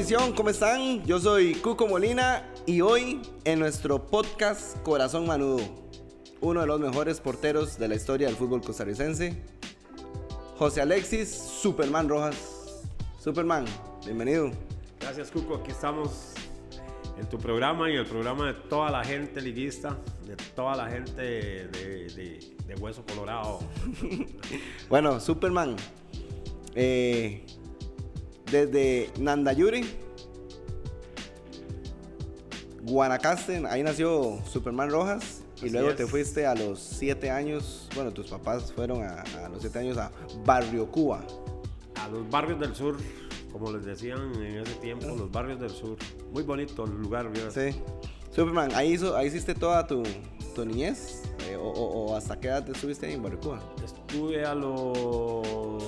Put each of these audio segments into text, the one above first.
Afición, ¿cómo están? Yo soy Cuco Molina y hoy en nuestro podcast Corazón Manudo, uno de los mejores porteros de la historia del fútbol costarricense, José Alexis Superman Rojas. Superman, bienvenido. Gracias Cuco, aquí estamos en tu programa y el programa de toda la gente liguista, de toda la gente de, de- de Hueso Colorado. Bueno, Superman, eh, desde Nandayuri, Guanacaste, ahí nació Superman Rojas. Y Así luego es. te fuiste a los siete años, bueno, tus papás fueron a, a los siete años a Barrio Cuba. A los barrios del sur, como les decían en ese tiempo, los barrios del sur. Muy bonito el lugar, ¿vieras? Sí. Superman, ahí, hizo, ahí hiciste toda tu, tu niñez. eh, o, o- o hasta qué edad estuviste ahí en Barrio Cuba? Estuve a los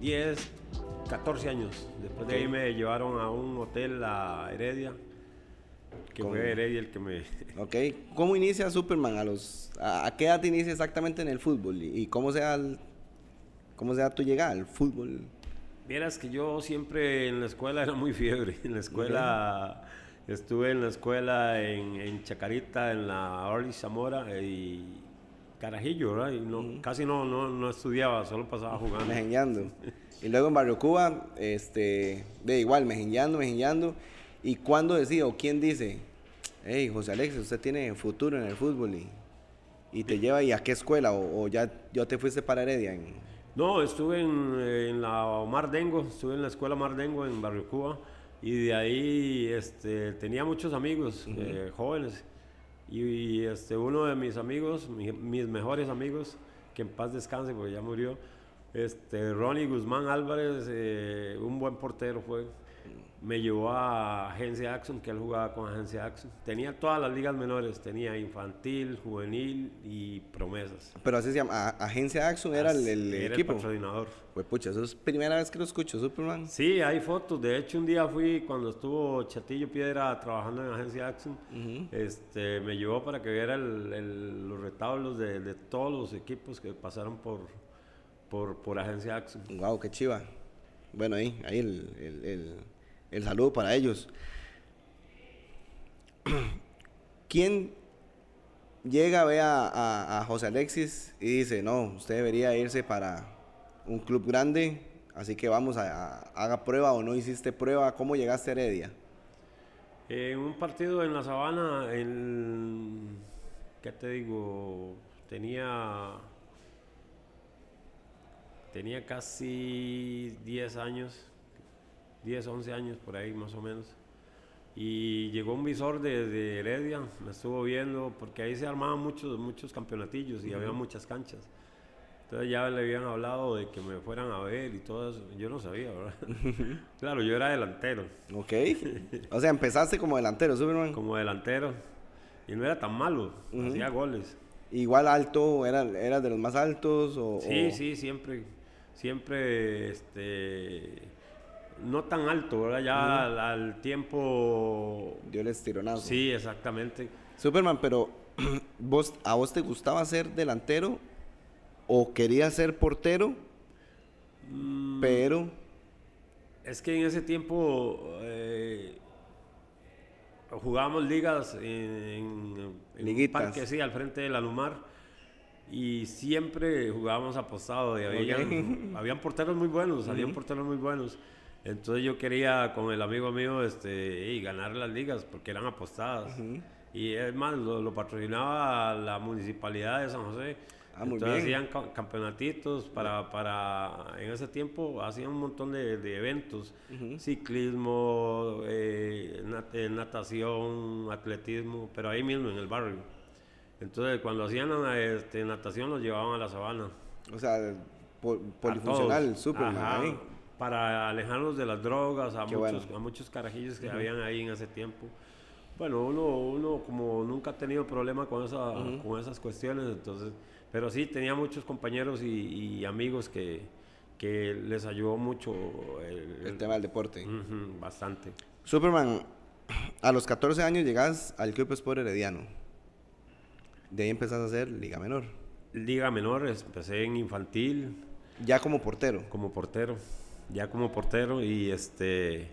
10, 14 años. Después de ahí me llevaron a un hotel a Heredia, que Con- fue Heredia el que me... Ok. ¿Cómo inicia Superman? ¿A, los, a, a qué edad te inicia exactamente en el fútbol? ¿Y, y cómo, se da el- cómo se da tu llegada al fútbol? Vieras que yo siempre en la escuela era muy fiebre. En la escuela estuve en la escuela en, en Chacarita, en la Orly Zamora eh, y Carajillo, ¿verdad? Y no, casi no, no, no estudiaba, solo pasaba jugando. Mejengueando. Y luego en Barrio Cuba, este, de igual, mejengueando, mejengueando. ¿Y cuándo decide o quién dice, hey, José Alexis, usted tiene futuro en el fútbol y, y te lleva y a qué escuela? ¿O, o ya, ya te fuiste para Heredia? En, No, estuve en, en la Omar Dengo, estuve en la escuela Omar Dengo en Barrio Cuba y de ahí este, tenía muchos amigos eh, jóvenes y, y, este, uno de mis amigos, mi- mis mejores amigos, que en paz descanse porque ya murió, este, Ronnie Guzmán Álvarez, eh, un buen portero fue, me llevó a Agencia Axon, que él jugaba con Agencia Axon. Tenía todas las ligas menores, tenía infantil, juvenil y promesas. pero así se llama, Agencia Axon era el, el Era equipo. patrocinador. Pues pucha, eso es primera vez que lo escucho, Superman. Sí, hay fotos. De hecho, un día fui cuando estuvo Chatillo Piedra trabajando en Agencia Action. este, me llevó para que viera el- el- los retablos de, de todos los equipos que pasaron por, por, por Agencia Action. Wow, qué chiva. Bueno, ahí, ahí el, el- el- el saludo para ellos. ¿Quién llega, ve a, a- a José Alexis y dice, no, usted debería irse para un club grande, así que vamos a, a- haga prueba o no hiciste prueba? ¿Cómo llegaste a Heredia? En un partido en la sabana, en, ¿qué te digo? Tenía, tenía casi 10 años, 10, 11 años por ahí más o menos. Y llegó un visor de, de Heredia, me estuvo viendo, porque ahí se armaban muchos, muchos campeonatillos y había muchas canchas. Entonces ya le habían hablado de que me fueran a ver y todo eso. Yo no sabía, ¿verdad? claro, yo era delantero ¿Ok? o sea, empezaste como delantero, Superman. como delantero y no era tan malo, hacía goles. Igual alto, ¿eras era de los más altos? O, Sí, o- sí, siempre, siempre, este, no tan alto, ¿verdad? Ya al, al tiempo, Dio el estironazo. sí, exactamente. Superman, pero vos, ¿a vos te gustaba ser delantero o querías ser portero? Mm. Pero, Es que en ese tiempo eh, jugábamos ligas en, en, en un Liguitas. parque, sí, al frente del Alumar. Y siempre jugábamos apostado. Y habían, habían porteros muy buenos, salían porteros muy buenos. Entonces yo quería con el amigo mío este, y ganar las ligas porque eran apostadas. Y es más, lo, lo patrocinaba la municipalidad de San José. Ah, muy Entonces bien. hacían ca- campeonatitos para, para, en ese tiempo hacían un montón de, de eventos, ciclismo, eh, nat- eh, natación, atletismo, pero ahí mismo en el barrio. Entonces cuando hacían este, natación los llevaban a la sabana. o sea, po- A polifuncional. Superman. Ahí. Para alejarnos de las drogas, a, Qué muchos, bueno. a muchos carajillos que habían ahí en ese tiempo. Bueno, uno, uno como nunca ha tenido problema con, esa, con esas cuestiones, entonces, pero sí tenía muchos compañeros y, y amigos que, que les ayudó mucho el, El tema del deporte. Ujú, bastante. Superman, a los 14 años llegas al Club Sport Herediano. De ahí empezás a hacer Liga Menor. Liga menor, empecé en infantil Ya como portero. como portero. ya como portero y este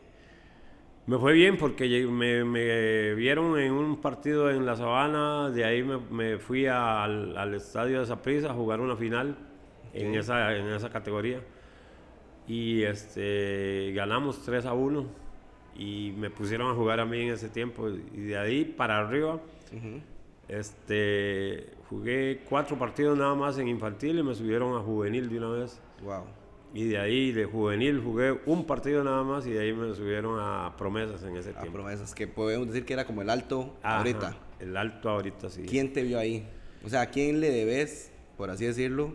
me fue bien porque me, me vieron en un partido en la Sabana, de ahí me, me fui al, al, estadio de Zaprisa a jugar una final en, esa, en esa categoría y este, ganamos 3 a 1 y me pusieron a jugar a mí en ese tiempo y de ahí para arriba este, jugué cuatro partidos nada más en infantil y me subieron a juvenil de una vez. Wow. Y de ahí, de juvenil, jugué un partido nada más y de ahí me subieron a promesas en ese a tiempo. promesas, que podemos decir que era como el alto Ajá, ahorita. El alto ahorita, sí. ¿Quién te vio ahí? O sea, ¿a quién le debes, por así decirlo?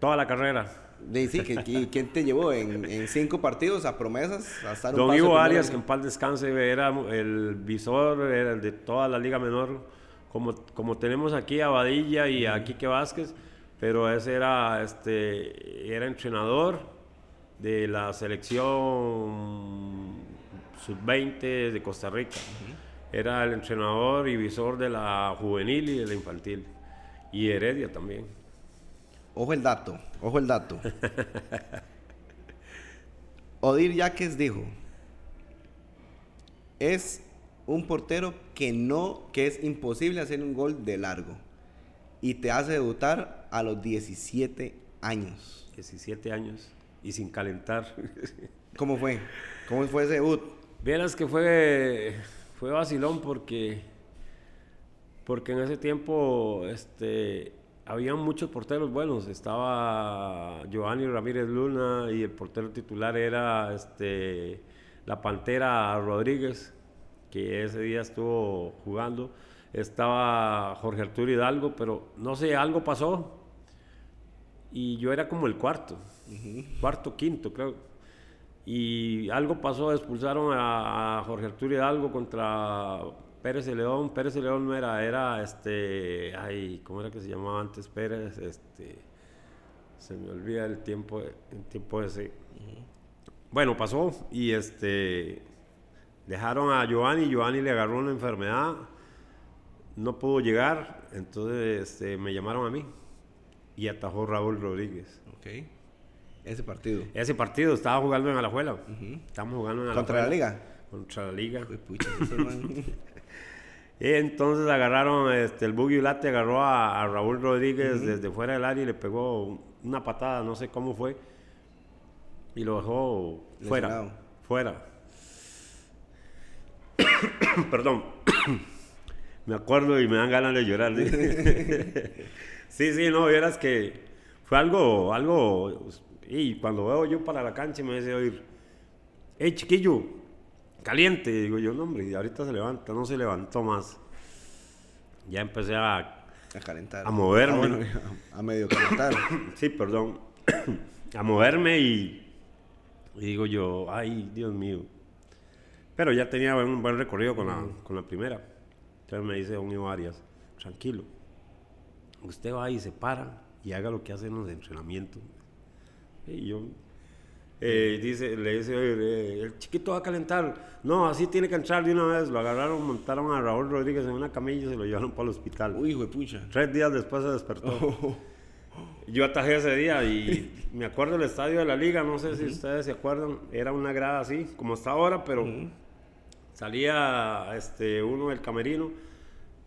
Toda la carrera. De, sí, que, que- ¿quién te llevó en, en cinco partidos a promesas? A estar un Don paso Ivo? Arias, que en paz descanse, era el visor era el de toda la Liga Menor, como, como tenemos aquí a Badilla y a Quique Vázquez, pero ese era, este, era entrenador de la selección sub-20 de Costa Rica. Era el entrenador y visor de la juvenil y de la infantil. Y Heredia también. Ojo el dato, ojo el dato. Odir Yaques dijo, es un portero que no, que es imposible hacer un gol de largo. Y te hace debutar a los 17 años. 17 años y sin calentar. ¿Cómo fue? ¿Cómo fue ese debut? Vieras que fue, fue vacilón porque, porque en ese tiempo este, había muchos porteros buenos. Estaba Giovanni Ramírez Luna y el portero titular era este, la Pantera Rodríguez, que ese día estuvo jugando. Estaba Jorge Arturo Hidalgo, pero no sé, algo pasó. Y yo era como el cuarto, cuarto, quinto, creo. Y algo pasó, expulsaron a, a Jorge Arturo Hidalgo contra Pérez de León. Pérez de León no era, era este, ay, ¿cómo era que se llamaba antes Pérez? Este, se me olvida el tiempo, el tiempo ese. Bueno, pasó y este, dejaron a Giovanni, Giovanni le agarró una enfermedad, no pudo llegar, entonces este, me llamaron a mí y atajó Raúl Rodríguez. Ok. Ese partido. Ese partido estaba jugando en Alajuela. Estábamos jugando en ¿Contra la Alajuela. liga? Contra la liga. Uy, pucha. Y entonces agarraron, este, el Buggy Late agarró a, a Raúl Rodríguez desde fuera del área y le pegó una patada, no sé cómo fue. Y lo dejó fuera. Lesionado. Fuera. Perdón. me acuerdo y me dan ganas de llorar. sí, sí, no, vieras que fue algo, algo. Y cuando veo yo para la cancha me dice oír, hey chiquillo, caliente. Y digo yo, no, hombre, y ahorita se levanta, no se levantó más. Ya empecé a. A calentar. A moverme. Ah, bueno, a medio calentar. Sí, perdón. a moverme y, y digo yo, ay, Dios mío. Pero ya tenía un buen recorrido con la, con la primera. Entonces me dice Don Ivo Arias, tranquilo. Usted va y se para y haga lo que hace en los entrenamientos. Y yo, eh, dice, le dice, "Oye, eh, el chiquito va a calentar. No, así tiene que entrar de una vez. Lo agarraron, montaron a Raúl Rodríguez en una camilla y se lo llevaron para el hospital. Uy, hijo de pucha. Tres días después se despertó. Yo atajé ese día y me acuerdo del estadio de la liga, no sé si ustedes se acuerdan, era una grada así, como está ahora, pero salía este, uno del camerino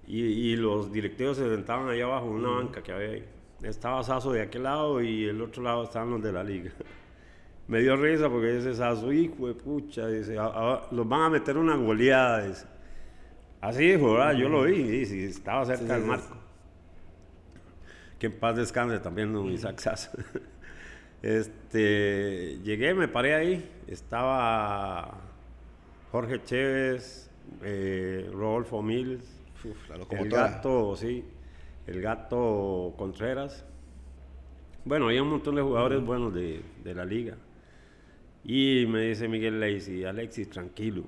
y, y los directivos se sentaban allá abajo en una banca que había ahí. Estaba Sazo de aquel lado y el otro lado estaban los de la liga. Me dio risa porque dice Sazo, hijo de pucha, dice, "a- a- los van a meter una goleada. dice. Así dijo, ¿verdad? Yo lo vi, dice, y estaba cerca Sí, del marco. Que en paz descanse también don Isaac Sasso. Este, llegué, me paré ahí, estaba Jorge Chévez, eh, Rodolfo Uf, la el gato, sí, el gato Contreras. Bueno, había un montón de jugadores buenos de, de la liga. Y me dice Miguel Lacey, Alexis, tranquilo,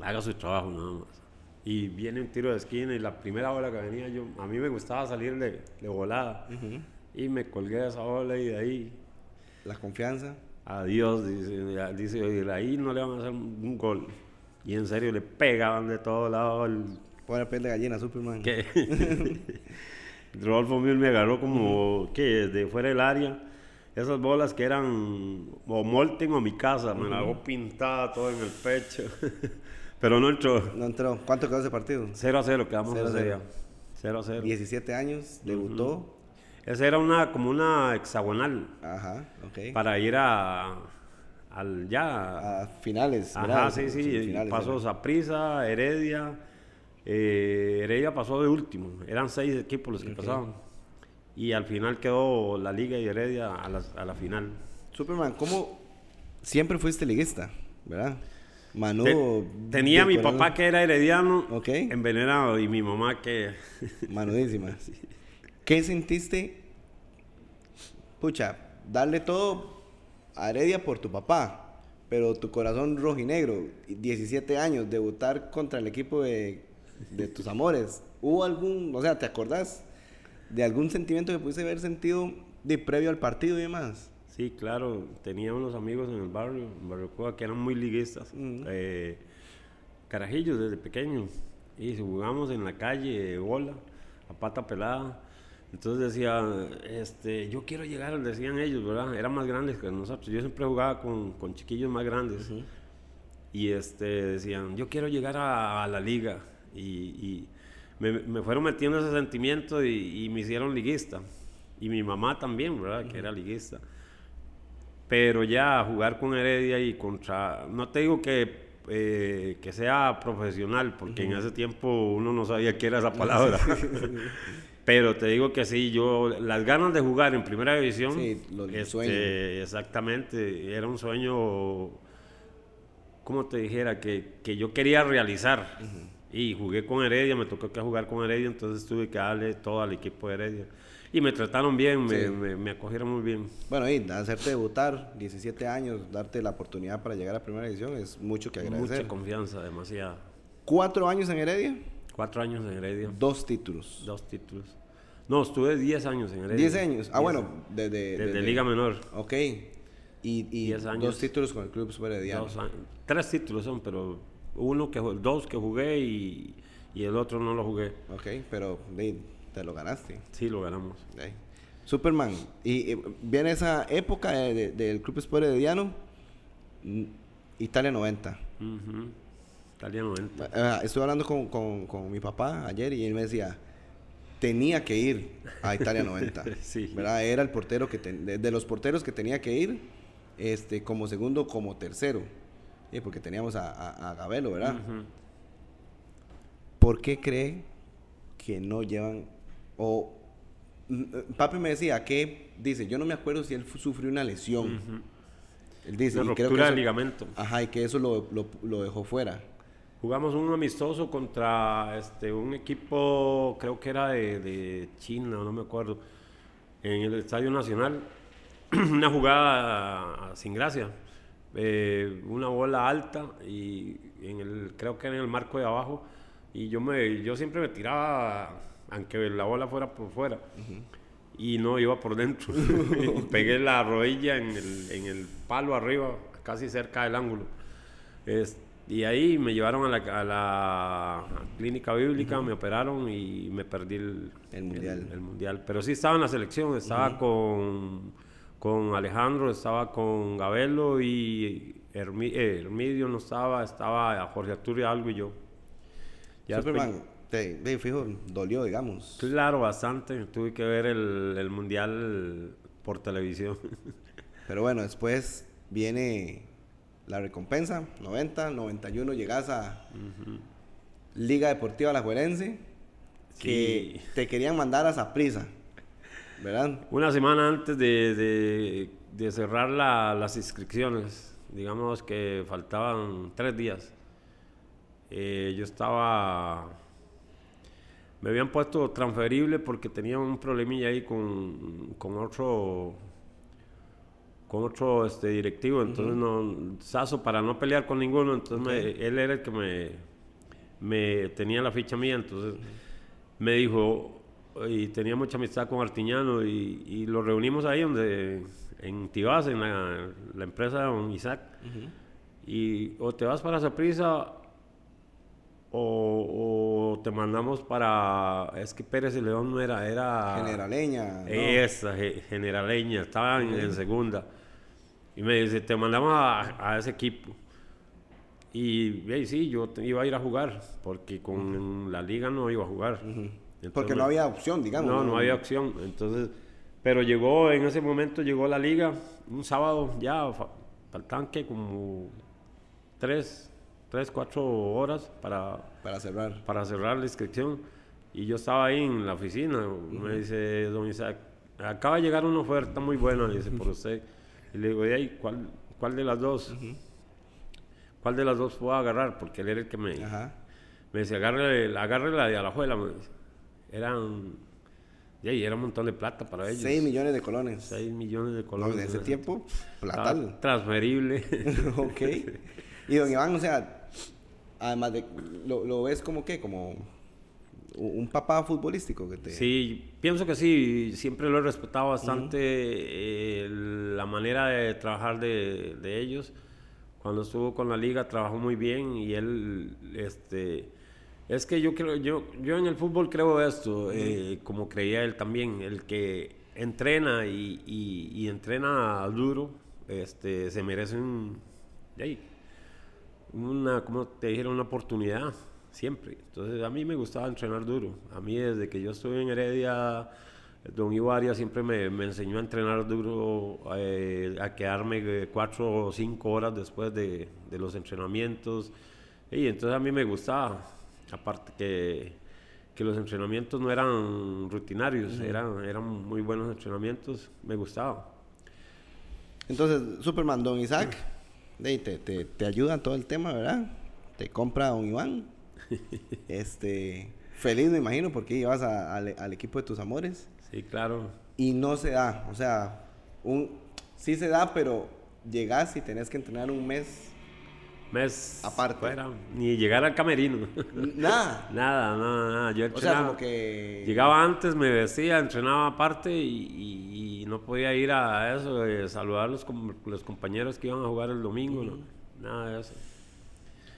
haga su trabajo nada más. Y viene un tiro de esquina y la primera ola que venía yo, a mí me gustaba salir de, de volada. Y me colgué de esa ola y de ahí, La confianza. Adiós, dice, dice, "Oye, de ahí no le van a hacer un gol. Y en serio le pegaban de todos lados el Pone piel de gallina, Superman. que Rodolfo Mil me agarró como que desde fuera del área esas bolas que eran o Molten o mi casa, me la hago pintada todo en el pecho. Pero no entró. No entró. ¿Cuánto quedó ese partido? 0 a 0 quedamos 0 a ese 0. día. 0 a 0. 17 años, debutó. Esa era una como una hexagonal Ajá, ok. para ir a al ya. A finales, Ajá, ¿verdad? sí, sí. pasó ¿verdad? Saprissa, Heredia. eh, Heredia pasó de último. Eran seis equipos los que pasaban. Y al final quedó la Liga y Heredia a la, a la final. Superman, ¿cómo siempre fuiste liguista, verdad? Manu. Te- tenía mi papá que era herediano, Ok. envenenado, y mi mamá que... Manudísima. ¿Qué sentiste? Pucha, darle todo a Heredia por tu papá, pero tu corazón rojinegro, 17 años, debutar contra el equipo de, de tus amores. ¿Hubo algún, o sea, te acordás de algún sentimiento que pudiste haber sentido de previo al partido y demás? Sí, claro, tenía unos amigos en el barrio, en Barrio Cuba, que eran muy liguistas, Mm. eh, carajillos desde pequeños, y jugamos en la calle, bola, a pata pelada. Entonces decía, este, yo quiero llegar, decían ellos, ¿verdad? Eran más grandes que nosotros. Yo siempre jugaba con, con chiquillos más grandes. Y este, decían, yo quiero llegar a, a la liga. Y, y me, me fueron metiendo ese sentimiento y, y me hicieron liguista. Y mi mamá también, ¿verdad? Que era liguista. Pero ya jugar con Heredia y contra... No te digo que, eh, que sea profesional, porque en ese tiempo uno no sabía qué era esa palabra. Pero te digo que sí, yo... Las ganas de jugar en Primera División... Sí, lo- el este. Exactamente. Era un sueño... como te dijera? Que, que yo quería realizar. Y jugué con Heredia, me tocó que jugar con Heredia, entonces tuve que darle todo al equipo de Heredia. Y me trataron bien, me- me acogieron muy bien. Bueno, y hacerte debutar, 17 años, darte la oportunidad para llegar a primera división es mucho que agradecer. Mucha confianza, demasiada. Cuatro años en Heredia, Cuatro años en Heredia, dos títulos. dos títulos. No, estuve 10 años en Heredia. 10 años. Ah, Diez bueno, desde, Desde Liga Menor. Ok. Y, y Diez años. dos títulos con el Club Super Herediano. Dos años. Tres títulos son, pero uno que dos que jugué y, y el otro no lo jugué. Ok, pero di, te lo ganaste. Sí, lo ganamos. Ey. Superman, y, y viene esa época de- de- del Club Sport Herediano, mm, Italia 90. Italia 90. Ah, estuve hablando con, con- con mi papá ayer y él me decía, tenía que ir a Italia 90. Sí. ¿verdad? Era el portero que, ten- de, de los porteros que tenía que ir, este, como segundo, como tercero. Porque teníamos a, a, a Gabelo, ¿verdad? ¿Por qué cree que no llevan o eh, papi me decía que dice, yo no me acuerdo si él sufrió una lesión. Él dice, Una y creo que ruptura de ligamento. Ajá, y que eso lo, lo- lo dejó fuera. Jugamos un amistoso contra este, un equipo, creo que era de, de China, no me acuerdo, en el Estadio Nacional. una jugada sin gracia. Eh, una bola alta y en el, creo que en el marco de abajo. Y yo, me, yo siempre me tiraba, aunque la bola fuera por fuera. Y no iba por dentro. y pegué la rodilla en el, en el palo arriba, casi cerca del ángulo. Es- y ahí me llevaron a la, a la clínica bíblica, me operaron y me perdí el, El mundial. el mundial. Pero sí estaba en la selección, estaba con, con Alejandro, estaba con Gabelo y Hermi- eh, Hermidio no estaba, estaba Jorge Arturo algo y yo. Ya Superman, después- te, te fijo, dolió, digamos. claro, bastante. Tuve que ver el, el mundial por televisión. Pero bueno, después viene la recompensa, 90, 91, llegas a Liga Deportiva Alajuelense, que Sí. te querían mandar a Saprissa, ¿verdad? Una semana antes de, de- de cerrar la- las inscripciones, digamos que faltaban tres días, eh, yo estaba... Me habían puesto transferible porque tenía un problemilla ahí con, con otro con otro este, directivo, entonces no, Saso para no pelear con ninguno, entonces me- él era el que me, me tenía la ficha mía, entonces me dijo, y tenía mucha amistad con Artiñano, y, y lo reunimos ahí donde, en Tibás, en la, la empresa de don Isaac, y o te vas para Saprissa o, te mandamos para... Es que Pérez y León no era, era... Generaleña. Esa, Generaleña, estaba en, segunda. Y me dice, te mandamos a, ese equipo. Y, sí, yo iba a ir a jugar, porque con la liga no iba a jugar. porque no había opción, digamos. No, no, había opción. Entonces, pero llegó, en ese momento llegó la liga, un sábado ya, faltan que como tres, tres, cuatro horas para, para cerrar. Para cerrar la inscripción. Y yo estaba ahí en la oficina. Me dice, don Isaac, acaba de llegar una oferta muy buena, dice, por usted. Y le digo, ¿y ¿cuál, ¿cuál de las dos? ¿Cuál de las dos puedo agarrar? Porque él era el que me... Me dice, agarre, la de Alajuela. Me dice. Eran... Y era un montón de plata para ellos. 6 millones de colones. 6 millones de colones. en ese tiempo, platal. Transferible. ok. Y don Iván, o sea, además de, lo, ves como qué, como un papá futbolístico que te... Sí, pienso que sí, siempre lo he respetado bastante eh, la manera de trabajar de, de, ellos. Cuando estuvo con la liga trabajó muy bien y él, este, es que yo creo, yo, yo en el fútbol creo esto, eh, como creía él también, el que entrena y, y, entrena duro, este, se merece un, una, como te dijeron, una oportunidad, siempre. Entonces a mí me gustaba entrenar duro. A mí desde que yo estuve en Heredia, don Ibaria siempre me, me enseñó a entrenar duro, eh, a quedarme eh, cuatro o cinco horas después de, de, los entrenamientos. Y entonces a mí me gustaba. Aparte que, que los entrenamientos no eran rutinarios, eran, eran muy buenos entrenamientos, me gustaba. Entonces, Superman, don Isaac te, te, te ayuda en todo el tema, ¿verdad? Te compra Don Iván. este, feliz me imagino porque ibas al equipo de tus amores. Sí, claro. Y no se da, o sea, un, sí se da, pero llegas y tenés que entrenar un mes mes aparte. Fuera, ni llegar al camerino. Nada. nada, nada, nada. Yo o sea, como que... Llegaba antes, me vestía, entrenaba aparte y, y, no podía ir a eso, de saludar a los, los, compañeros que iban a jugar el domingo, no, nada de eso.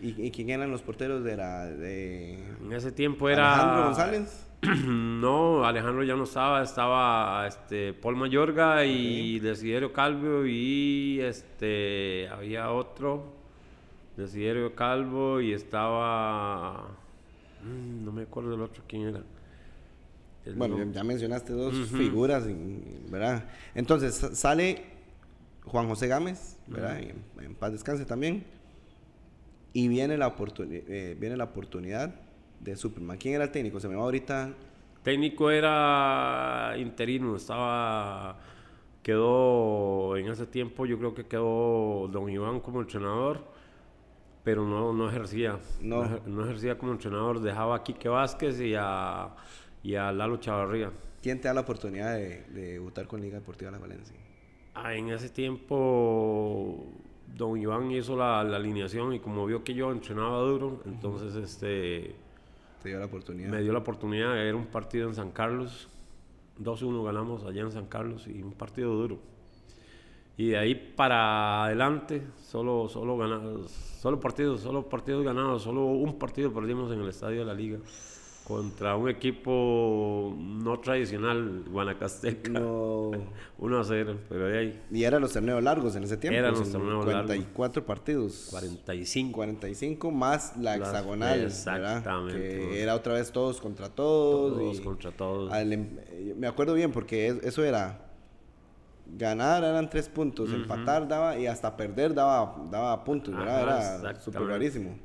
¿Y, quién eran los porteros de la... De... En ese tiempo era... ¿Alejandro González? no, Alejandro ya no estaba, estaba este, Paul Mayorga y Desiderio Calvo y este, había otro Desiderio Calvo y estaba. Mm, no me acuerdo del otro quién era. bueno, ya mencionaste dos figuras, ¿verdad? Entonces sale Juan José Gámez, ¿verdad? en, paz descanse también. Y viene la, eh, viene la oportunidad de Superman. ¿Quién era el técnico? Se me va ahorita. Técnico era interino, estaba. Quedó en ese tiempo, yo creo que quedó Don Iván como entrenador pero no, no ejercía. No. no. ejercía como entrenador. Dejaba a Quique Vázquez y a, y a Lalo Chavarría. ¿Quién te da la oportunidad de, de debutar con Liga Deportiva La Valencia? Ah, en ese tiempo, don Iván hizo la, la, alineación y como vio que yo entrenaba duro, entonces este... Te dio la oportunidad. Me dio la oportunidad. Era un partido en San Carlos. 2-1 ganamos allá en San Carlos y un partido duro. Y de ahí para adelante, solo, solo ganados, solo partidos, solo partidos ganados, solo un partido perdimos en el estadio de la liga contra un equipo no tradicional guanacasteca. No. 1 a 0, pero de ahí. Y eran los torneos largos en ese tiempo. Eran los torneos 44 partidos. 45. 45 más la hexagonal. Exactamente. Que era otra vez todos contra todos. Todos contra todos. Em, me acuerdo bien porque eso era ganar eran tres puntos, empatar daba y hasta perder daba, daba puntos, ¿verdad? Era súper rarísimo.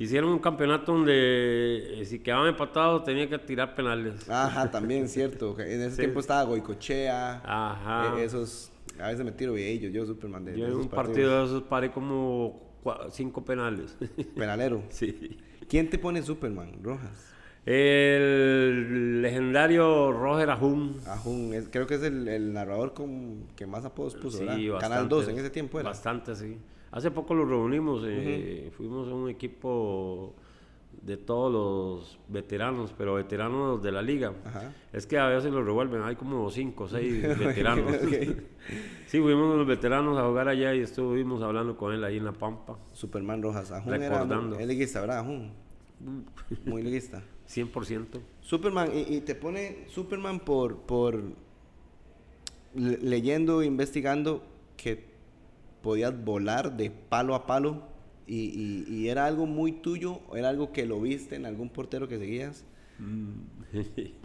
Hicieron un campeonato donde eh, si quedaban empatados tenía que tirar penales. Ajá, también cierto. En ese tiempo estaba Goicochea. Ajá. Eh, esos, a veces me tiro ellos, yo Superman de, Yo en un partido de esos paré como cinco penales. ¿Penalero? Sí. ¿Quién te pone Superman, Rojas? El legendario Roger Ajun. Ajun, creo que es el, narrador con, que más apodos puso, sí, Canal 2 en ese tiempo era. Bastante, sí. Hace poco lo reunimos, eh, fuimos a un equipo de todos los veteranos, pero veteranos de la liga. Es que a veces lo revuelven, hay como 5 o 6 veteranos. sí, fuimos los veteranos a jugar allá y estuvimos hablando con él ahí en La Pampa. Superman Rojas, Ajun Recordando. Era, él ¿verdad? Muy liguista. 100%. Superman, y, y te pone Superman por, por le- leyendo, investigando que podías volar de palo a palo y, y- y era algo muy tuyo, o era algo que lo viste en algún portero que seguías,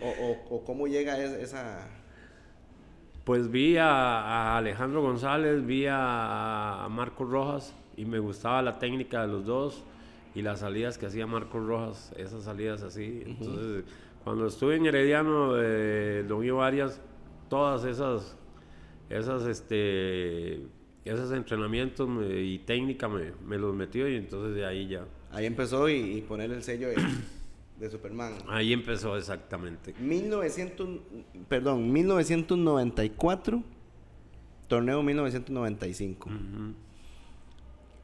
o, o- o cómo llega es- esa... Pues vi a, a Alejandro González, vi a, a Marcos Rojas y me gustaba la técnica de los dos y las salidas que hacía Marcos Rojas, esas salidas así. Entonces, cuando estuve en Herediano, eh, Don Ivo Arias, todas esas, esas, este, esos entrenamientos me- y técnica me, me los metió y entonces de ahí ya, Ahí empezó y, y poner el sello de, de Superman. ahí empezó exactamente. 1900, perdón, 1994, torneo 1995. Ujú.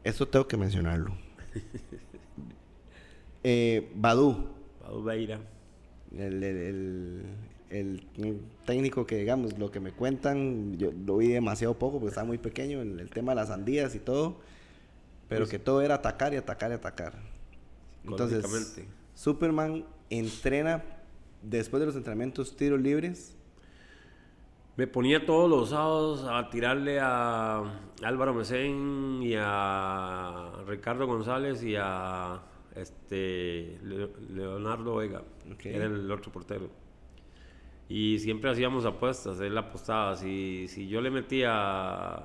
Eso tengo que mencionarlo. eh, Badu, Pablo Beira. el, el- el- el técnico que, digamos, lo que me cuentan, yo lo vi demasiado poco porque estaba muy pequeño, el, el tema de las sandías y todo, pero Pues- que todo era atacar y atacar y atacar. Entonces. Superman entrena después de los entrenamientos tiros libres. Me ponía todos los sábados a tirarle a Álvaro Mesén y a Ricardo González y a este Le- Leonardo Vega, Ok. que era el otro portero. Y siempre hacíamos apuestas, él apostaba. Si, si yo le metía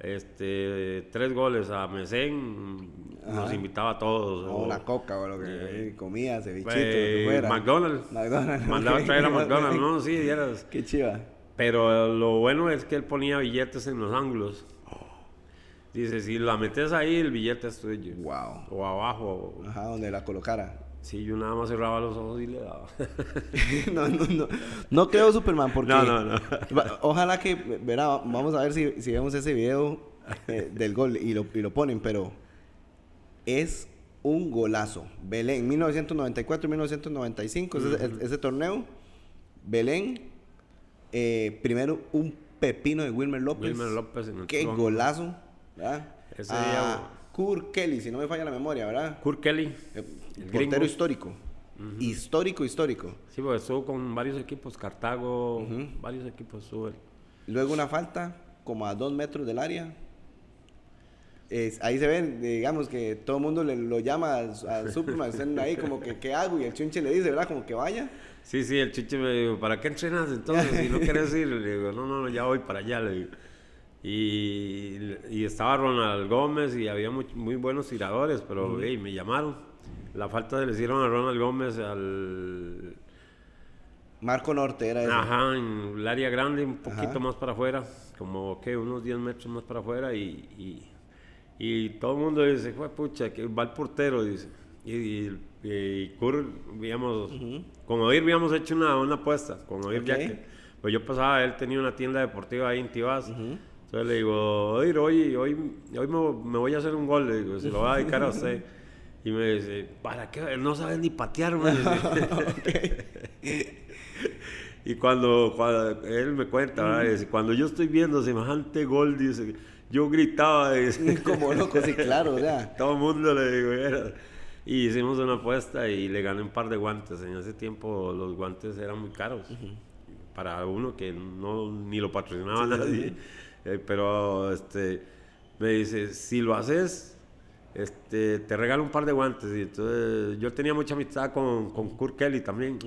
este, tres goles a Mesén, nos invitaba a todos. O o- una coca o lo que Eh, comía, cevichito, lo eh, que fuera. McDonald's. McDonald's. Mandaba a traer a McDonald's, no, sí, eras. Qué chiva. Pero lo bueno es que él ponía billetes en los ángulos. Dice, si la metes ahí, el billete es tuyo. Wow. O abajo. Ajá, donde la colocara. Sí, yo nada más cerraba los ojos y le daba. no, no, no. No creo Superman porque... No, no, no. Ojalá que, verá, vamos a ver si, si vemos ese video eh, del gol y lo, y lo ponen, pero es un golazo. Belén, 1994 y 1995, ese, ese torneo. Belén, eh, primero un pepino de Wilmer López. Wilmer López en el Qué tronco. golazo, ¿verdad? Ese A día- Kurt Kelly, si no me falla la memoria, ¿verdad? Kurt Kelly. Eh, El portero histórico. Histórico, histórico. Sí, porque estuvo con varios equipos, Cartago, varios equipos él. Luego una falta como a dos metros del área. Es- ahí se ve, digamos, que todo el mundo le, lo llama a, a Superman, están ahí como que, ¿qué hago? Y el chunche le dice, ¿verdad? Como que vaya. Sí, sí, el chiche me dijo, ¿para qué entrenas entonces? Si no quieres ir, le digo, no, no, no, ya voy para allá, le digo. Y, y estaba Ronald Gómez y había muy, muy buenos tiradores, pero hey, me llamaron. La falta se le hicieron a Ronald Gómez al... Marco Norte era. Ajá, en el área grande, un poquito Ajá. más para afuera, como que unos 10 metros más para afuera y, y, y todo el mundo dice, fue pucha, que va el portero, dice. Y, y, y Kurt, habíamos, con Odir habíamos hecho una, una apuesta, con Odir Ok. Jacket. Pues yo pasaba, él tenía una tienda deportiva ahí en Tibás. Entonces le digo, Odir, hoy, hoy, hoy me, me voy a hacer un gol, le digo, se lo voy a dedicar a usted. Y me dice, ¿para qué? No sabes ni patear, man. Y cuando, cuando él me cuenta. Dice, cuando yo estoy viendo semejante gol, dice, yo gritaba, dice, Como loco, sí, claro, o sea. todo el mundo le digo, era. Y hicimos una apuesta y le gané un par de guantes. En ese tiempo los guantes eran muy caros. Para uno que no ni lo patrocinaba nadie. Eh, pero este me dice, si lo haces, este, te regalo un par de guantes. Y entonces yo tenía mucha amistad con, con Kurt Kelly también.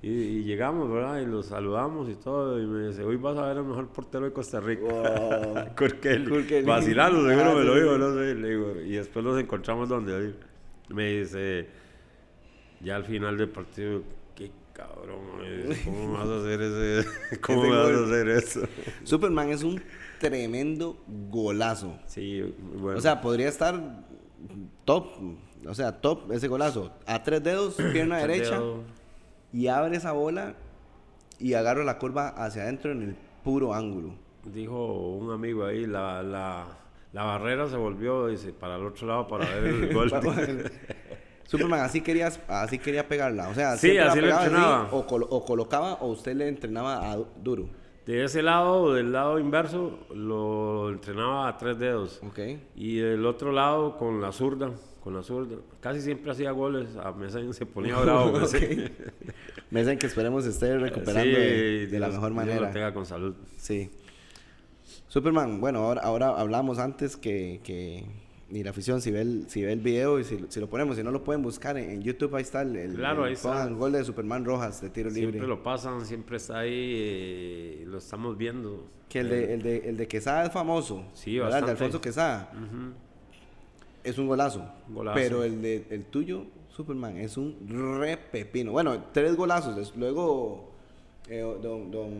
Y, y llegamos, ¿verdad? Y los saludamos y todo. Y me dice, hoy vas a ver al mejor portero de Costa Rica. Wow. Kurt Kelly. Kurt Kelly. Vacilando, seguro Ah, me sí, lo sí. dijo, no sé. Le digo, y después nos encontramos donde. Me dice, ya al final del partido, qué cabrón, ¿cómo vas a hacer ese, cómo vas a hacer eso? Superman es un tremendo golazo. Sí, bueno. O sea, podría estar top. O sea, top ese golazo. A tres dedos, pierna derecha. Y abre esa bola y agarra la curva hacia adentro en el puro ángulo. Dijo un amigo ahí, la, la, la barrera se volvió, dice, para el otro lado para ver el gol. Superman así querías, así quería pegarla. O sea, Sí, así lo entrenaba. o, colo- o colocaba o usted le entrenaba a du- duro. De ese lado, del lado inverso, lo entrenaba a tres dedos. Ok. Y del otro lado, con la zurda. Con la zurda. Casi siempre hacía goles. A Mesen se ponía bravo. Dicen que esperemos esté recuperando Sí, de, de la mejor Dios lo manera. tenga con salud. Sí. Superman, bueno, ahora, ahora hablamos antes que, que ni la afición, si ve el, si ve el video y si, si lo ponemos, si no lo pueden buscar en, en YouTube, ahí está el, el- Claro, el- ahí está. el gol de Superman Rojas de tiro Siempre libre. lo pasan, siempre está ahí. eh, lo estamos viendo. Que el de, el, de, el de Quesada es famoso. Sí, ¿verdad? El de. Alfonso Quesada. Es un golazo. Golazo. Pero el de el tuyo, Superman, es un re pepino. Bueno, tres golazos. Luego, eh, don, don,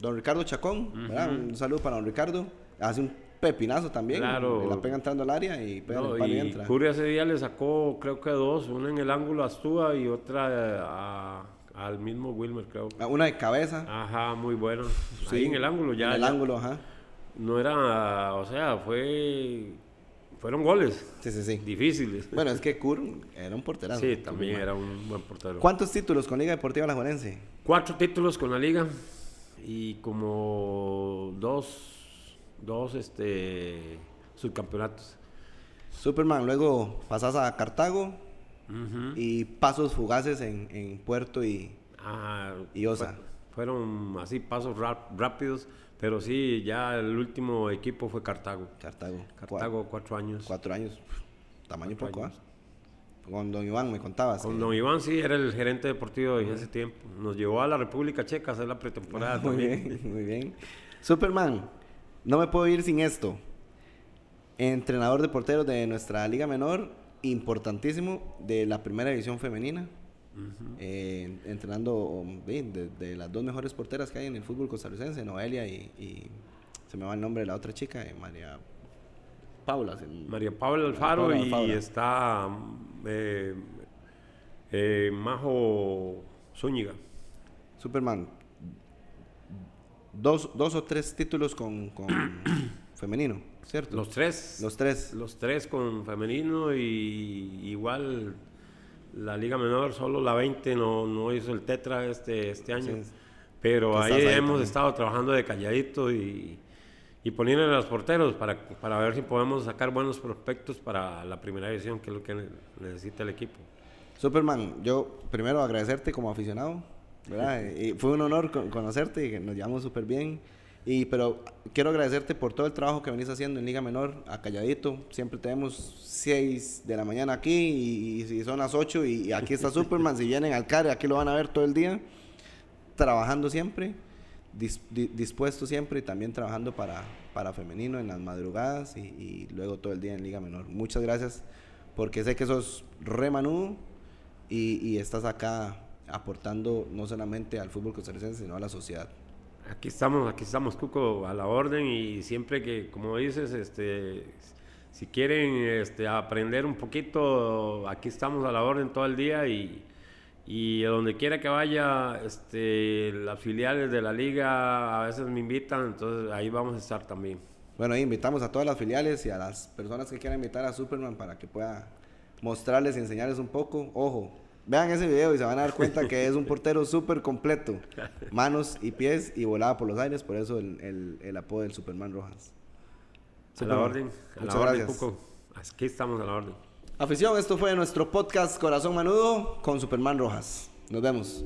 don Ricardo Chacón, ¿verdad? Un saludo para don Ricardo. Hace un pepinazo también. Claro. La pega entrando al área y pega No, el palo y, y entra. Curia ese día le sacó, creo que dos, una en el ángulo a Astúa y otra eh, a- al mismo Wilmer, creo. Ah, Una de cabeza. Ajá, muy bueno. Sí, Ahí en el ángulo ya. En el ya ángulo, ajá. No era, o sea, fue, fueron goles Sí, sí, sí. difíciles. Bueno, es que Kur era un porterazo. Sí, también era un buen portero. ¿Cuántos títulos con Liga Deportiva Alajuelense? Cuatro títulos con la liga y como dos, dos este, subcampeonatos. Superman, luego pasas a Cartago y pasos fugaces en, en Puerto y, Ah, y Osa. fue- fueron así pasos rap- rápidos, pero sí, ya el último equipo fue Cartago. Cartago. Cartago, cuatro años. Cuatro años. Tamaño Cuatro poco, años. ¿ah? Con don Iván me contabas. Con que- don Iván sí era el gerente deportivo en ese tiempo. Nos llevó a la República Checa a hacer la pretemporada Muy también. bien, muy bien. Superman, no me puedo ir sin esto. Entrenador de porteros de nuestra Liga Menor, importantísimo, de la primera división femenina. Eh, entrenando um, de, de- de las dos mejores porteras que hay en el fútbol costarricense, Noelia y, y se me va el nombre de la otra chica, eh, María Paula. María Paula Alfaro Paula y está eh, Majo Zúñiga. Superman, dos, dos o tres títulos con, con femenino, ¿cierto? Los tres. Los tres. Los tres con femenino y igual la Liga Menor, solo la 20 no, no hizo el tetra este, este año. Sí. Pero ahí, ahí hemos también. estado trabajando de calladito y, y poniéndole a los porteros para, para ver si podemos sacar buenos prospectos para la primera división, que es lo que ne- necesita el equipo. Superman, yo primero agradecerte como aficionado, ¿verdad? y fue un honor con- conocerte y nos llevamos súper bien. Y, pero quiero agradecerte por todo el trabajo que venís haciendo en Liga Menor, a Calladito. Siempre tenemos 6 de la mañana aquí y, y son las 8 y, y aquí está Superman. si vienen al CARE, aquí lo van a ver todo el día, trabajando siempre, dis- di- dispuesto siempre y también trabajando para, para femenino en las madrugadas y, y luego todo el día en Liga Menor. Muchas gracias porque sé que sos re manudo y, y estás acá aportando no solamente al fútbol costarricense, sino a la sociedad. Aquí estamos, aquí estamos, Cuco, a la orden y siempre que, como dices, este, si quieren este, aprender un poquito, aquí estamos a la orden todo el día y, y donde quiera que vaya, este, las filiales de la liga a veces me invitan, entonces ahí vamos a estar también. Bueno, ahí invitamos a todas las filiales y a las personas que quieran invitar a Superman para que pueda mostrarles y enseñarles un poco. Ojo, vean ese video y se van a dar cuenta que es un portero súper completo. Manos y pies y volaba por los aires, por eso el, el- el apodo del Superman Rojas. A la orden, a muchas la orden, gracias. Cuco. Aquí estamos a la orden. Afición, esto fue nuestro podcast Corazón Manudo con Superman Rojas. Nos vemos.